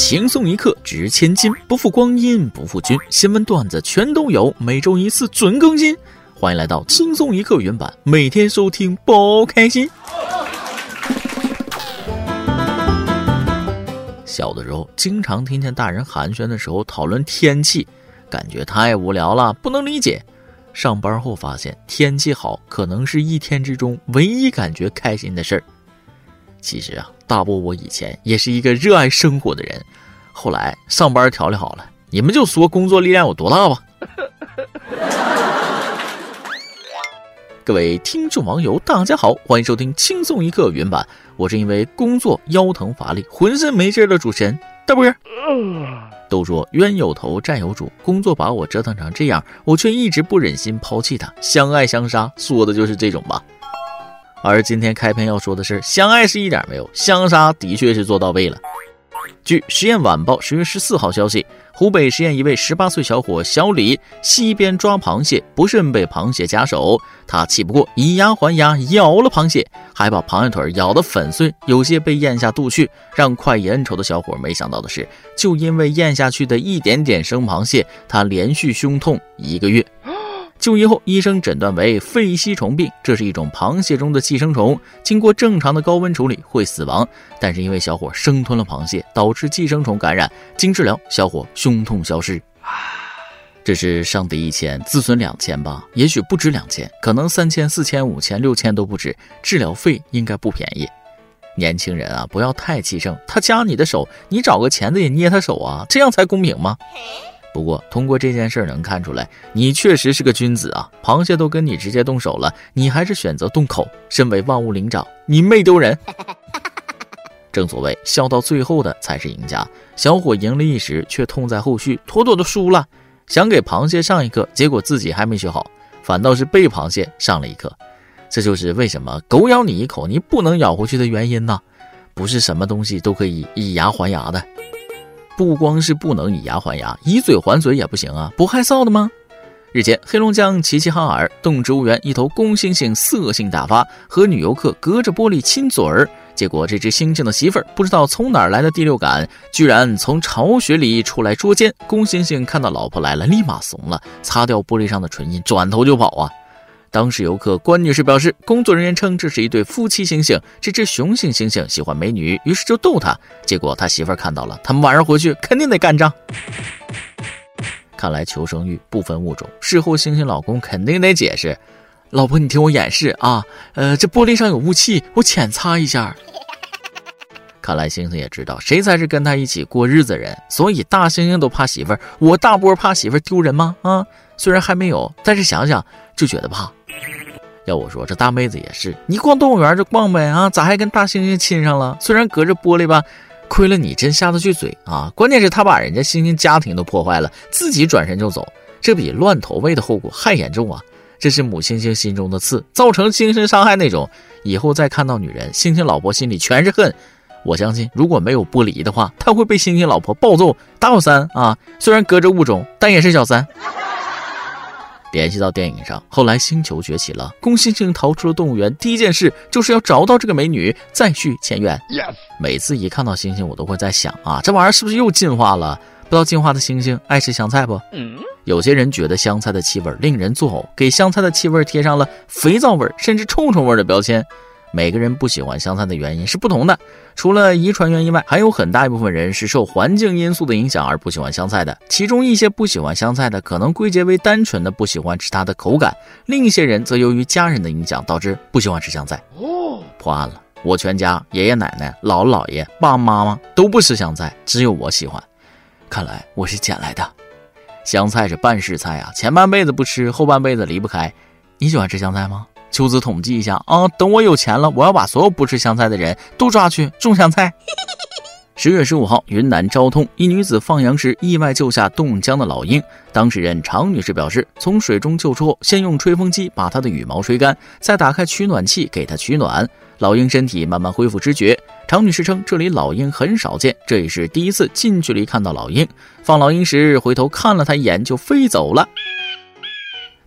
轻松一刻值千金，不负光阴不负君。新闻段子全都有，每周一次准更新。欢迎来到轻松一刻原版，每天收听包开心。小的时候，经常听见大人寒暄的时候讨论天气，感觉太无聊了，不能理解。上班后发现，天气好可能是一天之中唯一感觉开心的事儿。其实啊，大波我以前也是一个热爱生活的人，后来上班调理好了，你们就说工作力量有多大吧。各位听众网友，大家好，欢迎收听轻松一刻原版，我是因为工作腰疼乏力、浑身没劲的主持人大波。都说冤有头债有主，工作把我折腾成这样，我却一直不忍心抛弃他，相爱相杀，说的就是这种吧。而今天开篇要说的是，相爱是一点没有，相杀的确是做到位了。据《实验晚报》十月十四号消息，湖北十堰一位十八岁小伙小李溪边抓螃蟹，不慎被螃蟹夹手，他气不过，以牙还牙，咬了螃蟹，还把螃蟹腿咬得粉碎，有些被咽下肚去。让快意恩仇的小伙没想到的是，就因为咽下去的一点点生螃蟹，他连续胸痛一个月。就医后，医生诊断为肺吸虫病，这是一种螃蟹中的寄生虫，经过正常的高温处理会死亡。但是因为小伙生吞了螃蟹，导致寄生虫感染，经治疗，小伙胸痛消失。这是伤敌一千，自损两千吧？也许不止两千，可能三千、四千、五千、六千都不止。治疗费应该不便宜。年轻人啊，不要太气盛，他夹你的手，你找个钳子也捏他手啊，这样才公平吗？不过，通过这件事儿能看出来，你确实是个君子啊！螃蟹都跟你直接动手了，你还是选择动口。身为万物灵长，你没丢人。正所谓，笑到最后的才是赢家。小伙赢了一时，却痛在后续，妥妥的输了。想给螃蟹上一课，结果自己还没学好，反倒是被螃蟹上了一课。这就是为什么狗咬你一口，你不能咬回去的原因呢？不是什么东西都可以以牙还牙的。不光是不能以牙还牙，以嘴还嘴也不行啊！不害臊的吗？日前，黑龙江齐齐哈尔动植物园一头公猩猩色性大发，和女游客隔着玻璃亲嘴儿，结果这只猩猩的媳妇儿不知道从哪儿来的第六感，居然从巢穴里出来捉奸。公猩猩看到老婆来了，立马怂了，擦掉玻璃上的唇印，转头就跑啊！当时游客关女士表示，工作人员称这是一对夫妻猩猩，这只雄性猩猩喜欢美女，于是就逗他。结果他媳妇儿看到了，他们晚上回去肯定得干仗。看来求生欲不分物种，事后猩猩老公肯定得解释：“老婆，你听我演示啊，呃，这玻璃上有雾气，我浅擦一下。”看来猩猩也知道谁才是跟他一起过日子人，所以大猩猩都怕媳妇儿，我大波怕媳妇儿丢人吗？啊，虽然还没有，但是想想就觉得怕。要我说，这大妹子也是，你逛动物园就逛呗啊，咋还跟大猩猩亲上了？虽然隔着玻璃吧，亏了你真下得去嘴啊！关键是他把人家猩猩家庭都破坏了，自己转身就走，这比乱投喂的后果还严重啊！这是母猩猩心中的刺，造成精神伤害那种。以后再看到女人，猩猩老婆心里全是恨。我相信，如果没有玻璃的话，他会被猩猩老婆暴揍打小三啊！虽然隔着物种，但也是小三。联系到电影上，后来星球崛起了，公猩猩逃出了动物园，第一件事就是要找到这个美女，再续前缘。每次一看到猩猩，我都会在想啊，这玩意儿是不是又进化了？不知道进化的猩猩爱吃香菜不？有些人觉得香菜的气味令人作呕，给香菜的气味贴上了肥皂味甚至臭臭味的标签。每个人不喜欢香菜的原因是不同的，除了遗传原因外，还有很大一部分人是受环境因素的影响而不喜欢香菜的。其中一些不喜欢香菜的，可能归结为单纯的不喜欢吃它的口感；另一些人则由于家人的影响导致不喜欢吃香菜。哦，破案了！我全家爷爷奶奶、姥姥姥爷、爸爸妈妈都不吃香菜，只有我喜欢。看来我是捡来的。香菜是半世菜啊，前半辈子不吃，后半辈子离不开。你喜欢吃香菜吗？秋子统计一下啊，等我有钱了，我要把所有不吃香菜的人都抓去种香菜。十月十五号，云南昭通一女子放羊时意外救下冻僵的老鹰，当事人常女士表示，从水中救出后，先用吹风机把它的羽毛吹干，再打开取暖器给它取暖，老鹰身体慢慢恢复知觉。常女士称，这里老鹰很少见，这也是第一次近距离看到老鹰。放老鹰时，回头看了它一眼就飞走了。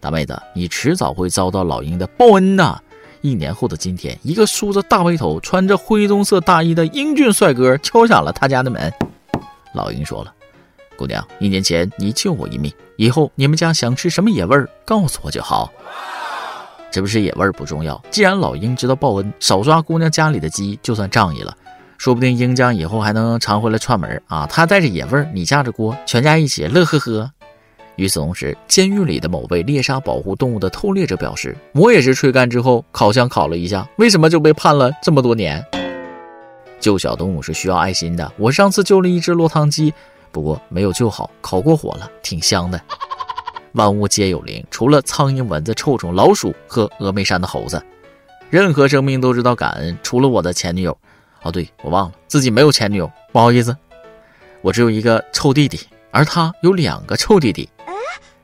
大妹子，你迟早会遭到老鹰的报恩呐！一年后的今天，一个梳着大背头、穿着灰棕色大衣的英俊帅哥敲响了他家的门。老鹰说了：“姑娘，一年前你救我一命，以后你们家想吃什么野味儿，告诉我就好。”这不是野味儿不重要，既然老鹰知道报恩，少抓姑娘家里的鸡就算仗义了。说不定鹰家以后还能常回来串门啊！他带着野味儿，你架着锅，全家一起乐呵呵。与此同时，监狱里的某位猎杀保护动物的偷猎者表示：“我也是吹干之后烤箱烤了一下，为什么就被判了这么多年？”救小动物是需要爱心的。我上次救了一只落汤鸡，不过没有救好，烤过火了，挺香的。万物皆有灵，除了苍蝇、蚊子、臭虫、老鼠和峨眉山的猴子，任何生命都知道感恩，除了我的前女友。哦，对我忘了自己没有前女友，不好意思，我只有一个臭弟弟，而他有两个臭弟弟。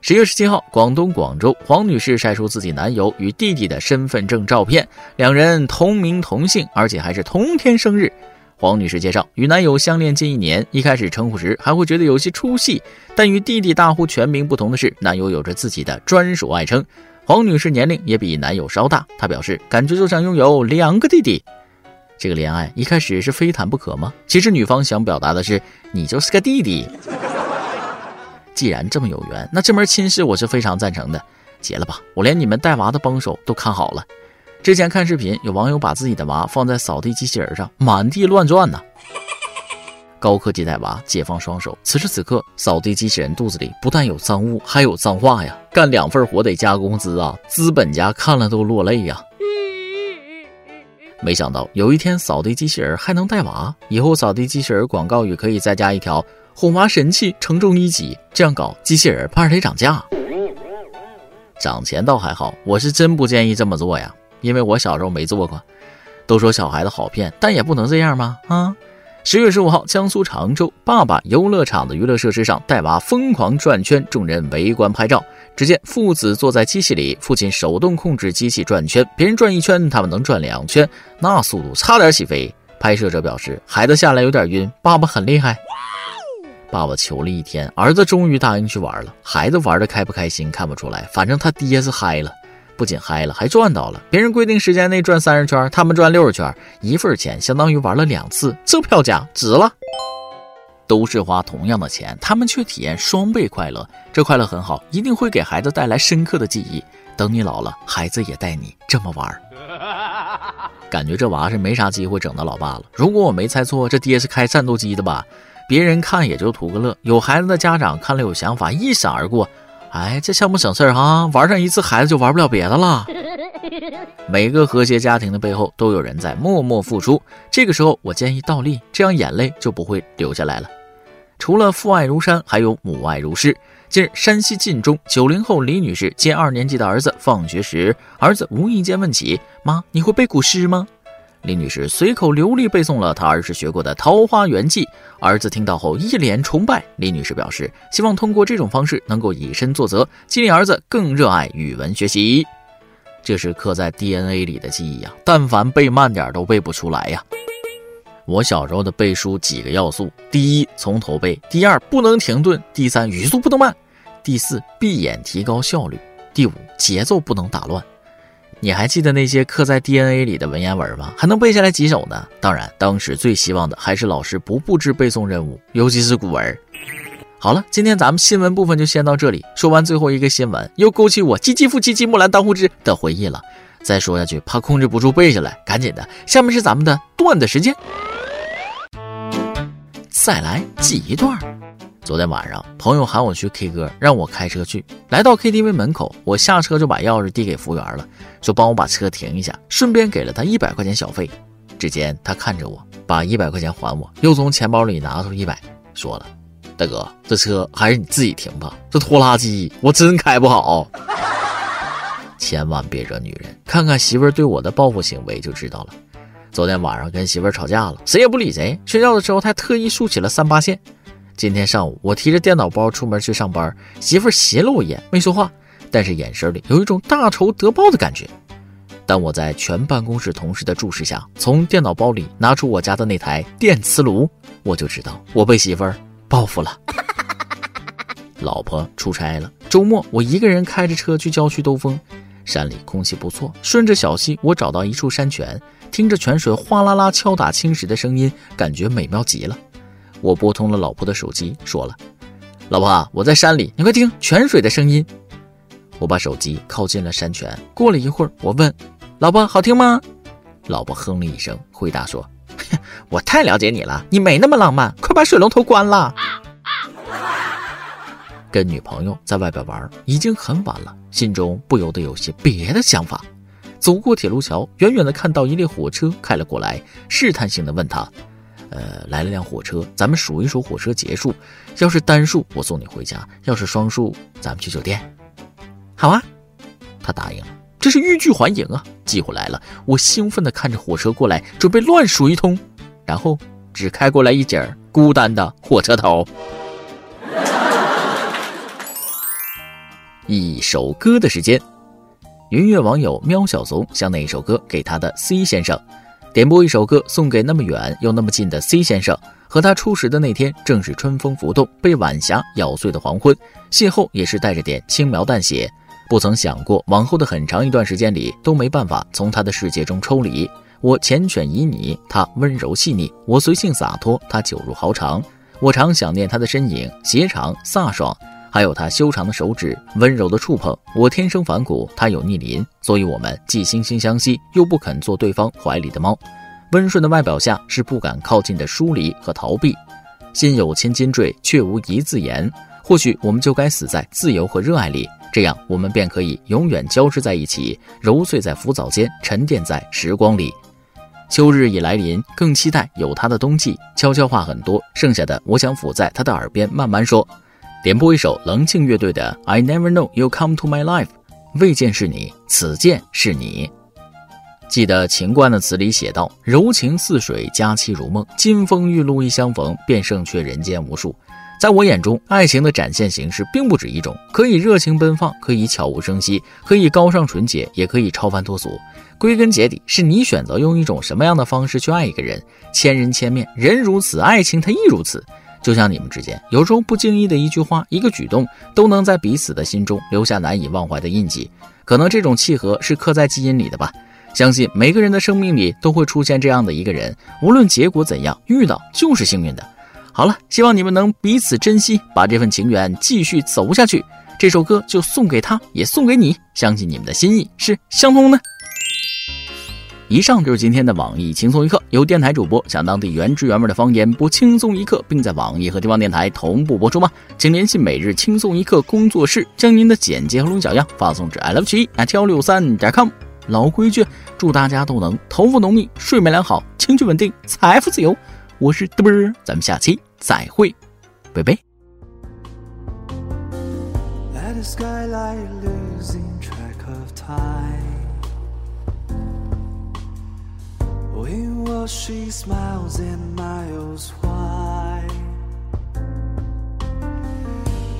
十月十七号，广东广州黄女士晒出自己男友与弟弟的身份证照片，两人同名同姓，而且还是同天生日。黄女士介绍，与男友相恋近一年，一开始称呼时还会觉得有些出戏，但与弟弟大呼全名不同的是，男友有着自己的专属爱称。黄女士年龄也比男友稍大，她表示感觉就像拥有两个弟弟。这个恋爱一开始是非谈不可吗？其实女方想表达的是，你就是个弟弟。既然这么有缘，那这门亲事我是非常赞成的，结了吧！我连你们带娃的帮手都看好了。之前看视频，有网友把自己的娃放在扫地机器人上，满地乱转呢。高科技带娃，解放双手。此时此刻，扫地机器人肚子里不但有脏物，还有脏话呀！干两份活得加工资啊！资本家看了都落泪呀！没想到有一天，扫地机器人还能带娃。以后扫地机器人广告语可以再加一条：“哄娃神器，承重一级。”这样搞，机器人怕是得涨价。涨钱倒还好，我是真不建议这么做呀。因为我小时候没做过，都说小孩子好骗，但也不能这样吗？啊！十月十五号，江苏常州，爸爸游乐场的娱乐设施上带娃疯狂转圈，众人围观拍照。只见父子坐在机器里，父亲手动控制机器转圈，别人转一圈，他们能转两圈，那速度差点起飞。拍摄者表示，孩子下来有点晕，爸爸很厉害。爸爸求了一天，儿子终于答应去玩了。孩子玩的开不开心看不出来，反正他爹是嗨了。不仅嗨了，还赚到了。别人规定时间内转三十圈，他们转六十圈，一份钱相当于玩了两次，这票价值了。都是花同样的钱，他们却体验双倍快乐。这快乐很好，一定会给孩子带来深刻的记忆。等你老了，孩子也带你这么玩。感觉这娃是没啥机会整到老爸了。如果我没猜错，这爹是开战斗机的吧？别人看也就图个乐，有孩子的家长看了有想法，一闪而过。哎，这项目省事儿哈，玩上一次孩子就玩不了别的了。每个和谐家庭的背后都有人在默默付出，这个时候我建议倒立，这样眼泪就不会流下来了。除了父爱如山，还有母爱如诗。近日，山西晋中九零后李女士接二年级的儿子放学时，儿子无意间问起：“妈，你会背古诗吗？”李女士随口流利背诵了她儿时学过的《桃花源记》，儿子听到后一脸崇拜。李女士表示，希望通过这种方式能够以身作则，激励儿子更热爱语文学习。这是刻在 DNA 里的记忆呀，但凡背慢点都背不出来呀。我小时候的背书几个要素：第一，从头背；第二，不能停顿；第三，语速不能慢；第四，闭眼提高效率；第五，节奏不能打乱。你还记得那些刻在 DNA 里的文言文吗？还能背下来几首呢？当然，当时最希望的还是老师不布置背诵任务，尤其是古文。好了，今天咱们新闻部分就先到这里。说完最后一个新闻，又勾起我“唧唧复唧唧木兰当户织”的回忆了。再说下去，怕控制不住背下来，赶紧的。下面是咱们的段子时间，再来记一段。昨天晚上，朋友喊我去 K 歌，让我开车去。来到 KTV 门口，我下车就把钥匙递给服务员了，说帮我把车停一下，顺便给了他一百块钱小费。只见他看着我，把一百块钱还我，又从钱包里拿出一百，说了：“大哥，这车还是你自己停吧，这拖拉机我真开不好。”千万别惹女人，看看媳妇儿对我的报复行为就知道了。昨天晚上跟媳妇儿吵架了，谁也不理谁。睡觉的时候，他特意竖起了三八线。今天上午，我提着电脑包出门去上班，媳妇斜了我一眼，没说话，但是眼神里有一种大仇得报的感觉。当我在全办公室同事的注视下，从电脑包里拿出我家的那台电磁炉，我就知道我被媳妇儿报复了。老婆出差了，周末我一个人开着车去郊区兜风，山里空气不错，顺着小溪，我找到一处山泉，听着泉水哗啦啦敲打青石的声音，感觉美妙极了。我拨通了老婆的手机，说了：“老婆，我在山里，你快听泉水的声音。”我把手机靠近了山泉。过了一会儿，我问：“老婆，好听吗？”老婆哼了一声，回答说：“ 我太了解你了，你没那么浪漫，快把水龙头关了。”跟女朋友在外边玩已经很晚了，心中不由得有些别的想法。走过铁路桥，远远的看到一列火车开了过来，试探性的问他：“呃，来了辆火车，咱们数一数火车结束。要是单数，我送你回家；要是双数，咱们去酒店。”好啊，他答应了。这是欲拒还迎啊！机会来了，我兴奋的看着火车过来，准备乱数一通，然后只开过来一节孤单的火车头。一首歌的时间，云乐网友喵小怂向那一首歌给他的 C 先生点播一首歌，送给那么远又那么近的 C 先生。和他初识的那天，正是春风浮动、被晚霞咬碎的黄昏，邂逅也是带着点轻描淡写。不曾想过，往后的很长一段时间里，都没办法从他的世界中抽离。我缱绻旖旎，他温柔细腻；我随性洒脱，他酒入豪肠。我常想念他的身影，斜长飒爽。还有他修长的手指，温柔的触碰。我天生反骨，他有逆鳞，所以我们既惺惺相惜，又不肯做对方怀里的猫。温顺的外表下是不敢靠近的疏离和逃避。心有千金坠，却无一字言。或许我们就该死在自由和热爱里，这样我们便可以永远交织在一起，揉碎在浮藻间，沉淀在时光里。秋日已来临，更期待有他的冬季。悄悄话很多，剩下的我想抚在他的耳边慢慢说。点播一首冷静乐队的《I Never Know You Come to My Life》，未见是你，此见是你。记得秦观的词里写道：“柔情似水，佳期如梦，金风玉露一相逢，便胜却人间无数。”在我眼中，爱情的展现形式并不止一种，可以热情奔放，可以悄无声息，可以高尚纯洁，也可以超凡脱俗。归根结底，是你选择用一种什么样的方式去爱一个人。千人千面，人如此，爱情它亦如此。就像你们之间，有时候不经意的一句话、一个举动，都能在彼此的心中留下难以忘怀的印记。可能这种契合是刻在基因里的吧。相信每个人的生命里都会出现这样的一个人，无论结果怎样，遇到就是幸运的。好了，希望你们能彼此珍惜，把这份情缘继续走下去。这首歌就送给他，也送给你，相信你们的心意是相通的。以上就是今天的网易轻松一刻，由电台主播讲当地原汁原味的方言播轻松一刻，并在网易和地方电台同步播出吗？请联系每日轻松一刻工作室，将您的简介和录小样发送至 i love 七 at 幺六三点 com。老规矩，祝大家都能头发浓密，睡眠良好，情绪稳定，财富自由。我是嘚啵，咱们下期再会，拜拜。She smiles in miles wide.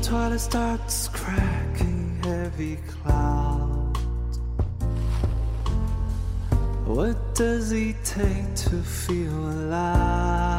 Twilight starts cracking heavy clouds. What does it take to feel alive?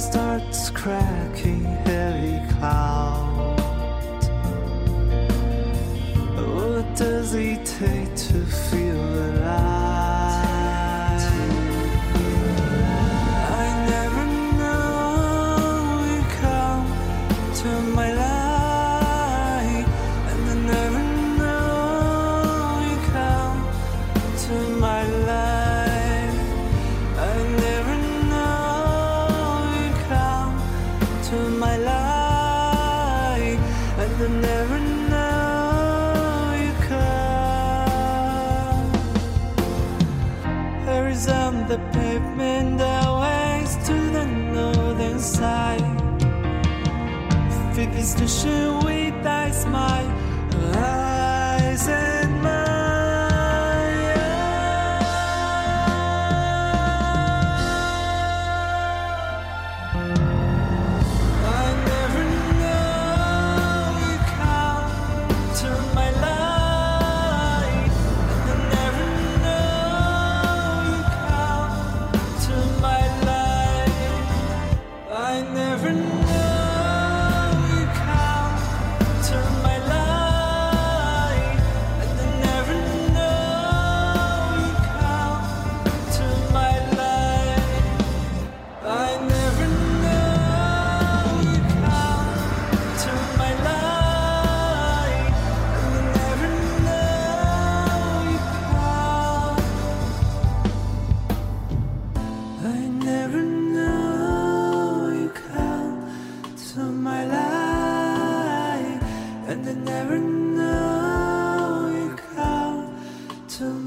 starts cracking heavy clouds. What does it take to feel alive? I never know come to my life. Wichtig ist der with Weid, Smile.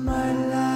my life.